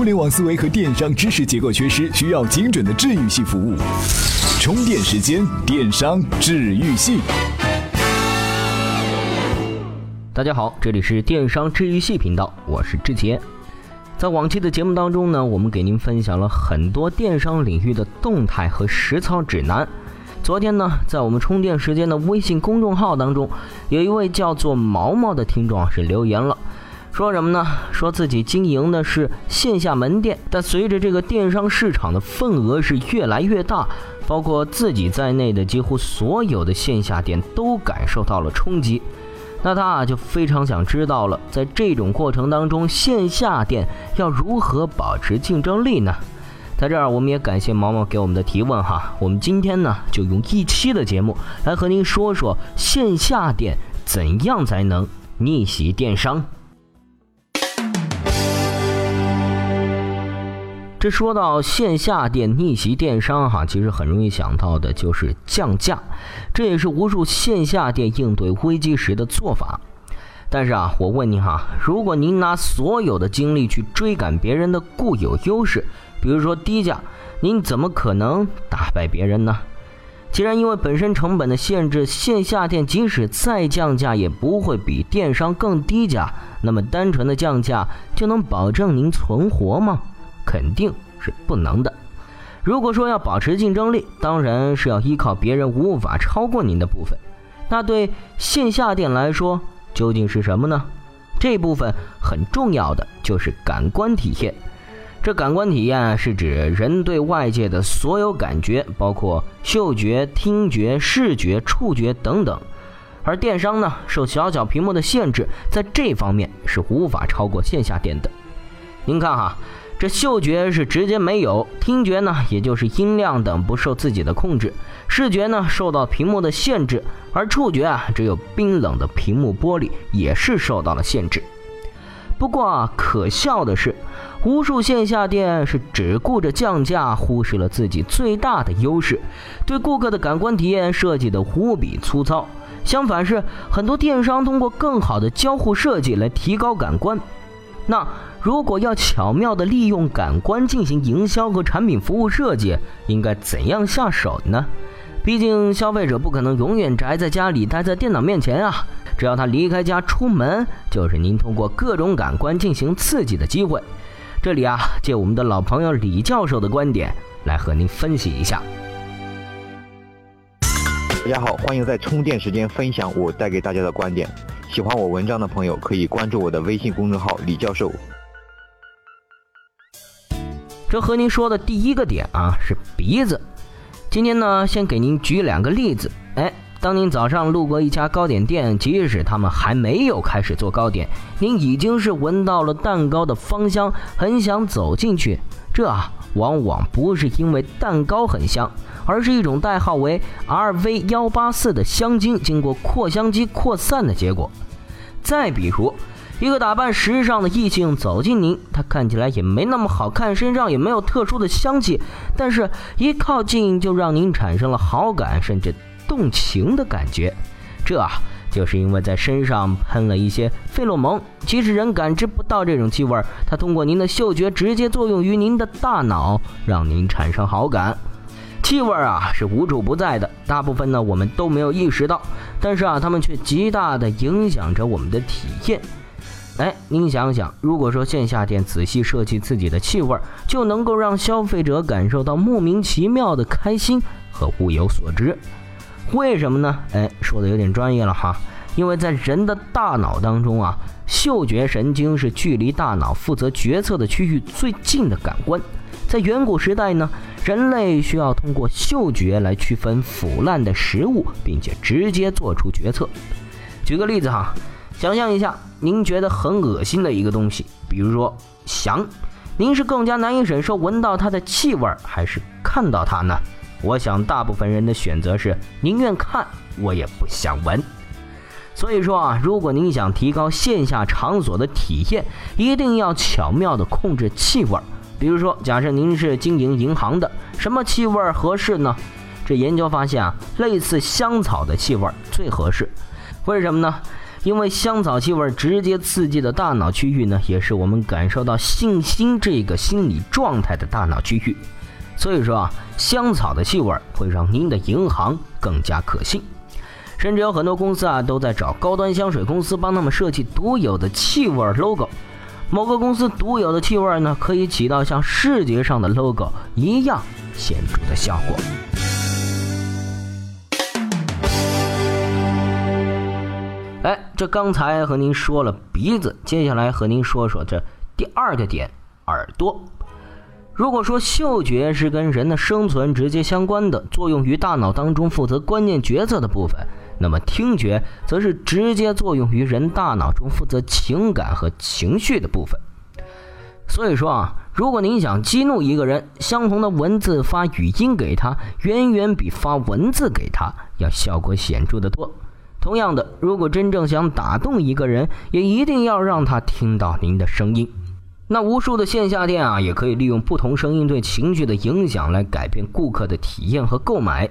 互联网思维和电商知识结构缺失，需要精准的治愈系服务。充电时间，电商治愈系。大家好，这里是电商治愈系频道，我是志杰。在往期的节目当中呢，我们给您分享了很多电商领域的动态和实操指南。昨天呢，在我们充电时间的微信公众号当中，有一位叫做毛毛的听众啊是留言了。说什么呢？说自己经营的是线下门店，但随着这个电商市场的份额是越来越大，包括自己在内的几乎所有的线下店都感受到了冲击。那他啊就非常想知道了，在这种过程当中，线下店要如何保持竞争力呢？在这儿，我们也感谢毛毛给我们的提问哈。我们今天呢，就用一期的节目来和您说说线下店怎样才能逆袭电商。这说到线下店逆袭电商，哈，其实很容易想到的就是降价，这也是无数线下店应对危机时的做法。但是啊，我问您哈，如果您拿所有的精力去追赶别人的固有优势，比如说低价，您怎么可能打败别人呢？既然因为本身成本的限制，线下店即使再降价也不会比电商更低价，那么单纯的降价就能保证您存活吗？肯定是不能的。如果说要保持竞争力，当然是要依靠别人无法超过您的部分。那对线下店来说，究竟是什么呢？这部分很重要的就是感官体验。这感官体验是指人对外界的所有感觉，包括嗅觉、听觉、视觉、触觉等等。而电商呢，受小小屏幕的限制，在这方面是无法超过线下店的。您看哈。这嗅觉是直接没有，听觉呢，也就是音量等不受自己的控制，视觉呢受到屏幕的限制，而触觉啊，只有冰冷的屏幕玻璃也是受到了限制。不过啊，可笑的是，无数线下店是只顾着降价，忽视了自己最大的优势，对顾客的感官体验设计的无比粗糙。相反是很多电商通过更好的交互设计来提高感官。那如果要巧妙地利用感官进行营销和产品服务设计，应该怎样下手呢？毕竟消费者不可能永远宅在家里，待在电脑面前啊！只要他离开家出门，就是您通过各种感官进行刺激的机会。这里啊，借我们的老朋友李教授的观点来和您分析一下。大家好，欢迎在充电时间分享我带给大家的观点。喜欢我文章的朋友可以关注我的微信公众号李教授。这和您说的第一个点啊是鼻子。今天呢，先给您举两个例子。哎，当您早上路过一家糕点店，即使他们还没有开始做糕点，您已经是闻到了蛋糕的芳香，很想走进去。这啊，往往不是因为蛋糕很香。而是一种代号为 RV 幺八四的香精经过扩香机扩散的结果。再比如，一个打扮时尚的异性走进您，他看起来也没那么好看，身上也没有特殊的香气，但是一靠近就让您产生了好感，甚至动情的感觉。这啊，就是因为在身上喷了一些费洛蒙，即使人感知不到这种气味，它通过您的嗅觉直接作用于您的大脑，让您产生好感。气味啊是无处不在的，大部分呢我们都没有意识到，但是啊，它们却极大的影响着我们的体验。哎，您想想，如果说线下店仔细设计自己的气味，就能够让消费者感受到莫名其妙的开心和物有所值。为什么呢？哎，说的有点专业了哈，因为在人的大脑当中啊，嗅觉神经是距离大脑负责决策的区域最近的感官。在远古时代呢，人类需要通过嗅觉来区分腐烂的食物，并且直接做出决策。举个例子哈，想象一下，您觉得很恶心的一个东西，比如说翔，您是更加难以忍受闻到它的气味，还是看到它呢？我想大部分人的选择是宁愿看，我也不想闻。所以说啊，如果您想提高线下场所的体验，一定要巧妙地控制气味。比如说，假设您是经营银行的，什么气味合适呢？这研究发现啊，类似香草的气味最合适。为什么呢？因为香草气味直接刺激的大脑区域呢，也是我们感受到信心这个心理状态的大脑区域。所以说啊，香草的气味会让您的银行更加可信。甚至有很多公司啊，都在找高端香水公司帮他们设计独有的气味 logo。某个公司独有的气味呢，可以起到像视觉上的 logo 一样显著的效果。哎，这刚才和您说了鼻子，接下来和您说说这第二个点，耳朵。如果说嗅觉是跟人的生存直接相关的，作用于大脑当中负责关键决策的部分，那么听觉则是直接作用于人大脑中负责情感和情绪的部分。所以说啊，如果您想激怒一个人，相同的文字发语音给他，远远比发文字给他要效果显著的多。同样的，如果真正想打动一个人，也一定要让他听到您的声音。那无数的线下店啊，也可以利用不同声音对情绪的影响来改变顾客的体验和购买。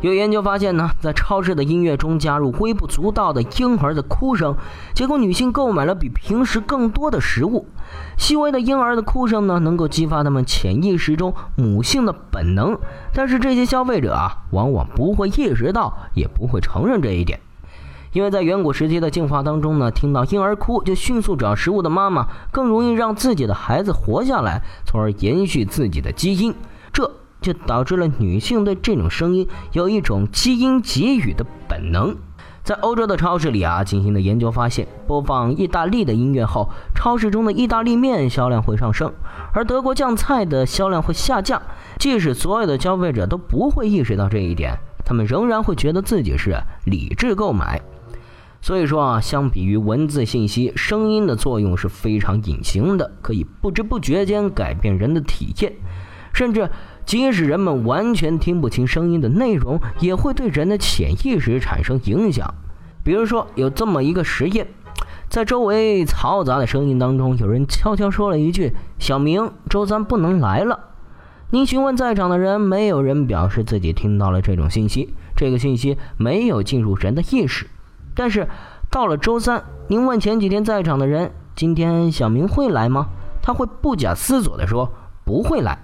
有研究发现呢，在超市的音乐中加入微不足道的婴儿的哭声，结果女性购买了比平时更多的食物。细微的婴儿的哭声呢，能够激发他们潜意识中母性的本能，但是这些消费者啊，往往不会意识到，也不会承认这一点。因为在远古时期的进化当中呢，听到婴儿哭就迅速找食物的妈妈，更容易让自己的孩子活下来，从而延续自己的基因。这就导致了女性对这种声音有一种基因给予的本能。在欧洲的超市里啊，进行的研究发现，播放意大利的音乐后，超市中的意大利面销量会上升，而德国酱菜的销量会下降。即使所有的消费者都不会意识到这一点，他们仍然会觉得自己是理智购买。所以说啊，相比于文字信息，声音的作用是非常隐形的，可以不知不觉间改变人的体验，甚至即使人们完全听不清声音的内容，也会对人的潜意识产生影响。比如说，有这么一个实验，在周围嘈杂的声音当中，有人悄悄说了一句：“小明，周三不能来了。”您询问在场的人，没有人表示自己听到了这种信息，这个信息没有进入人的意识。但是到了周三，您问前几天在场的人：“今天小明会来吗？”他会不假思索地说：“不会来。”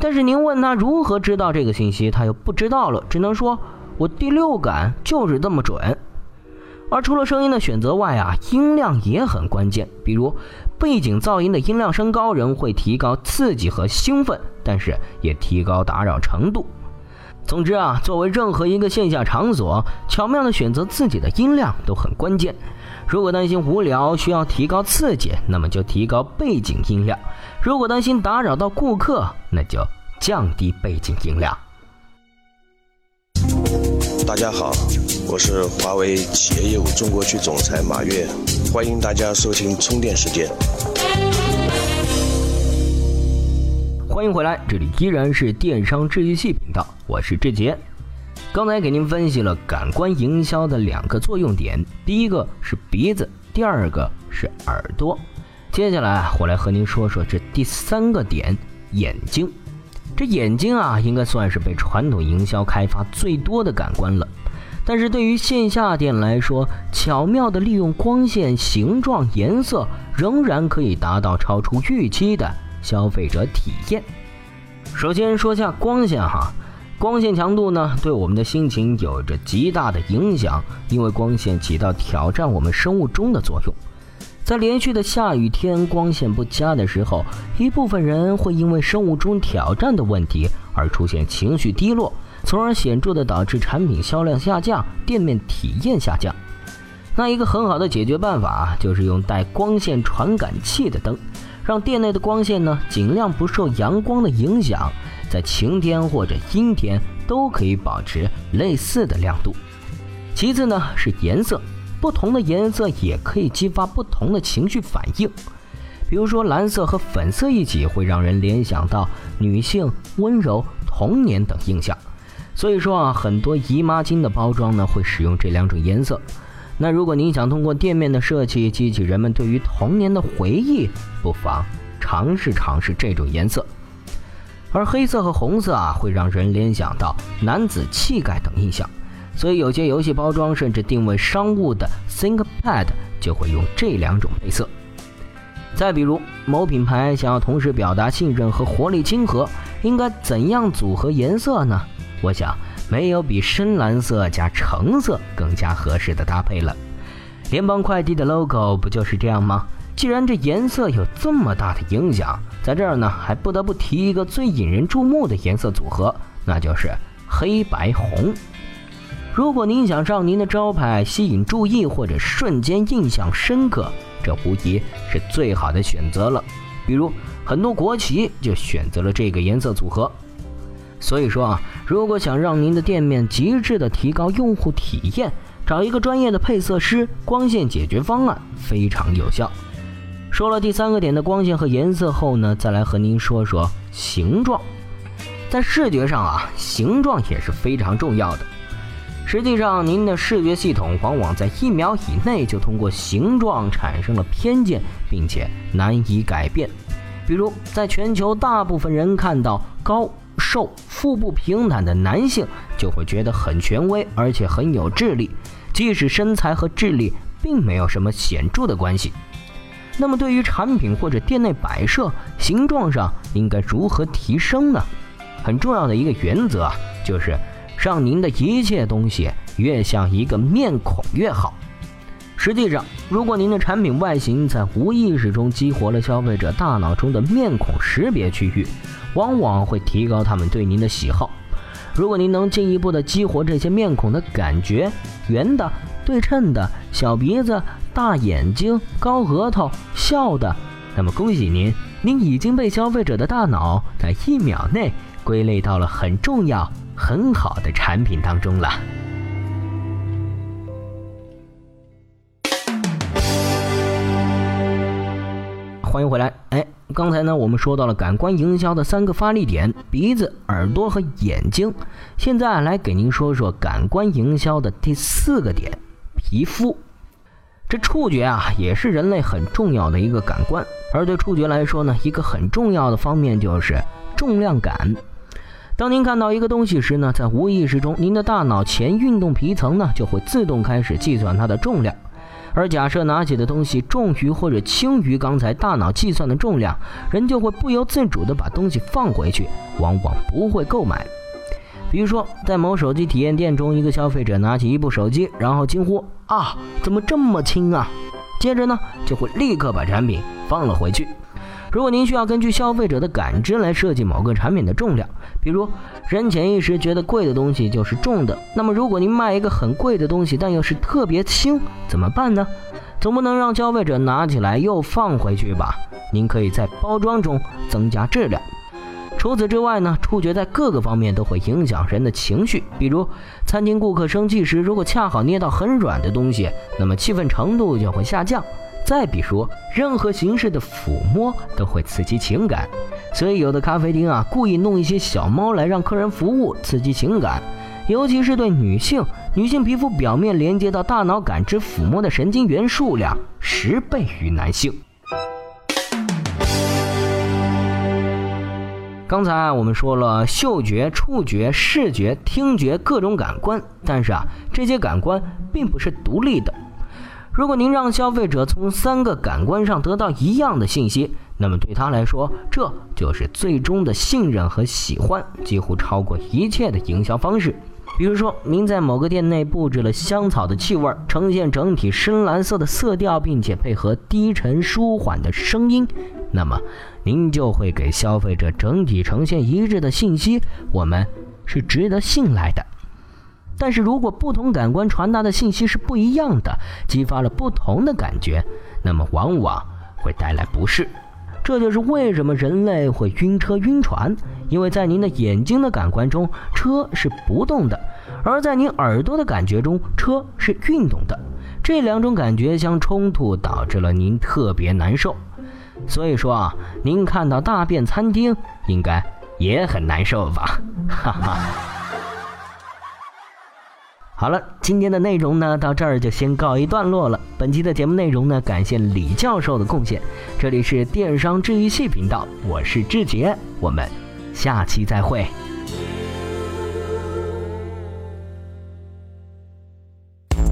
但是您问他如何知道这个信息，他又不知道了，只能说：“我第六感就是这么准。”而除了声音的选择外啊，音量也很关键。比如背景噪音的音量升高，人会提高刺激和兴奋，但是也提高打扰程度。总之啊，作为任何一个线下场所，巧妙的选择自己的音量都很关键。如果担心无聊需要提高刺激，那么就提高背景音量；如果担心打扰到顾客，那就降低背景音量。大家好，我是华为企业业务中国区总裁马跃，欢迎大家收听充电时间。欢迎回来，这里依然是电商治愈系频道，我是志杰。刚才给您分析了感官营销的两个作用点，第一个是鼻子，第二个是耳朵。接下来我来和您说说这第三个点，眼睛。这眼睛啊，应该算是被传统营销开发最多的感官了。但是对于线下店来说，巧妙的利用光线、形状、颜色，仍然可以达到超出预期的。消费者体验。首先说下光线哈，光线强度呢，对我们的心情有着极大的影响，因为光线起到挑战我们生物钟的作用。在连续的下雨天，光线不佳的时候，一部分人会因为生物钟挑战的问题而出现情绪低落，从而显著的导致产品销量下降，店面体验下降。那一个很好的解决办法就是用带光线传感器的灯。让店内的光线呢尽量不受阳光的影响，在晴天或者阴天都可以保持类似的亮度。其次呢是颜色，不同的颜色也可以激发不同的情绪反应。比如说蓝色和粉色一起会让人联想到女性、温柔、童年等印象。所以说啊，很多姨妈巾的包装呢会使用这两种颜色。那如果您想通过店面的设计激起人们对于童年的回忆，不妨尝试尝试这种颜色。而黑色和红色啊，会让人联想到男子气概等印象，所以有些游戏包装甚至定位商务的 ThinkPad 就会用这两种配色。再比如，某品牌想要同时表达信任和活力亲和，应该怎样组合颜色呢？我想，没有比深蓝色加橙色更加合适的搭配了。联邦快递的 logo 不就是这样吗？既然这颜色有这么大的影响，在这儿呢，还不得不提一个最引人注目的颜色组合，那就是黑白红。如果您想让您的招牌吸引注意，或者瞬间印象深刻，这无疑是最好的选择了。比如很多国旗就选择了这个颜色组合。所以说啊，如果想让您的店面极致的提高用户体验，找一个专业的配色师，光线解决方案非常有效。说了第三个点的光线和颜色后呢，再来和您说说形状。在视觉上啊，形状也是非常重要的。实际上，您的视觉系统往往在一秒以内就通过形状产生了偏见，并且难以改变。比如，在全球大部分人看到高瘦、腹部平坦的男性，就会觉得很权威，而且很有智力，即使身材和智力并没有什么显著的关系。那么，对于产品或者店内摆设形状上应该如何提升呢？很重要的一个原则啊，就是。让您的一切东西越像一个面孔越好。实际上，如果您的产品外形在无意识中激活了消费者大脑中的面孔识别区域，往往会提高他们对您的喜好。如果您能进一步的激活这些面孔的感觉，圆的、对称的、小鼻子、大眼睛、高额头、笑的，那么恭喜您，您已经被消费者的大脑在一秒内归类到了很重要。很好的产品当中了。欢迎回来。哎，刚才呢，我们说到了感官营销的三个发力点：鼻子、耳朵和眼睛。现在来给您说说感官营销的第四个点——皮肤。这触觉啊，也是人类很重要的一个感官。而对触觉来说呢，一个很重要的方面就是重量感。当您看到一个东西时呢，在无意识中，您的大脑前运动皮层呢就会自动开始计算它的重量。而假设拿起的东西重于或者轻于刚才大脑计算的重量，人就会不由自主地把东西放回去，往往不会购买。比如说，在某手机体验店中，一个消费者拿起一部手机，然后惊呼：“啊，怎么这么轻啊！”接着呢，就会立刻把产品放了回去。如果您需要根据消费者的感知来设计某个产品的重量，比如人潜意识觉得贵的东西就是重的，那么如果您卖一个很贵的东西，但又是特别轻，怎么办呢？总不能让消费者拿起来又放回去吧？您可以在包装中增加质量。除此之外呢，触觉在各个方面都会影响人的情绪。比如餐厅顾客生气时，如果恰好捏到很软的东西，那么气愤程度就会下降。再比如，任何形式的抚摸都会刺激情感，所以有的咖啡厅啊，故意弄一些小猫来让客人服务，刺激情感。尤其是对女性，女性皮肤表面连接到大脑感知抚摸的神经元数量十倍于男性。刚才我们说了嗅觉、触觉、视觉、听觉各种感官，但是啊，这些感官并不是独立的。如果您让消费者从三个感官上得到一样的信息，那么对他来说，这就是最终的信任和喜欢，几乎超过一切的营销方式。比如说，您在某个店内布置了香草的气味，呈现整体深蓝色的色调，并且配合低沉舒缓的声音，那么您就会给消费者整体呈现一致的信息：我们是值得信赖的。但是如果不同感官传达的信息是不一样的，激发了不同的感觉，那么往往会带来不适。这就是为什么人类会晕车晕船，因为在您的眼睛的感官中，车是不动的；而在您耳朵的感觉中，车是运动的。这两种感觉相冲突，导致了您特别难受。所以说啊，您看到大便餐厅，应该也很难受吧？哈哈。好了，今天的内容呢，到这儿就先告一段落了。本期的节目内容呢，感谢李教授的贡献。这里是电商治愈系频道，我是志杰，我们下期再会。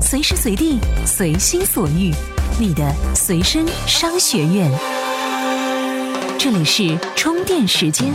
随时随地，随心所欲，你的随身商学院。这里是充电时间。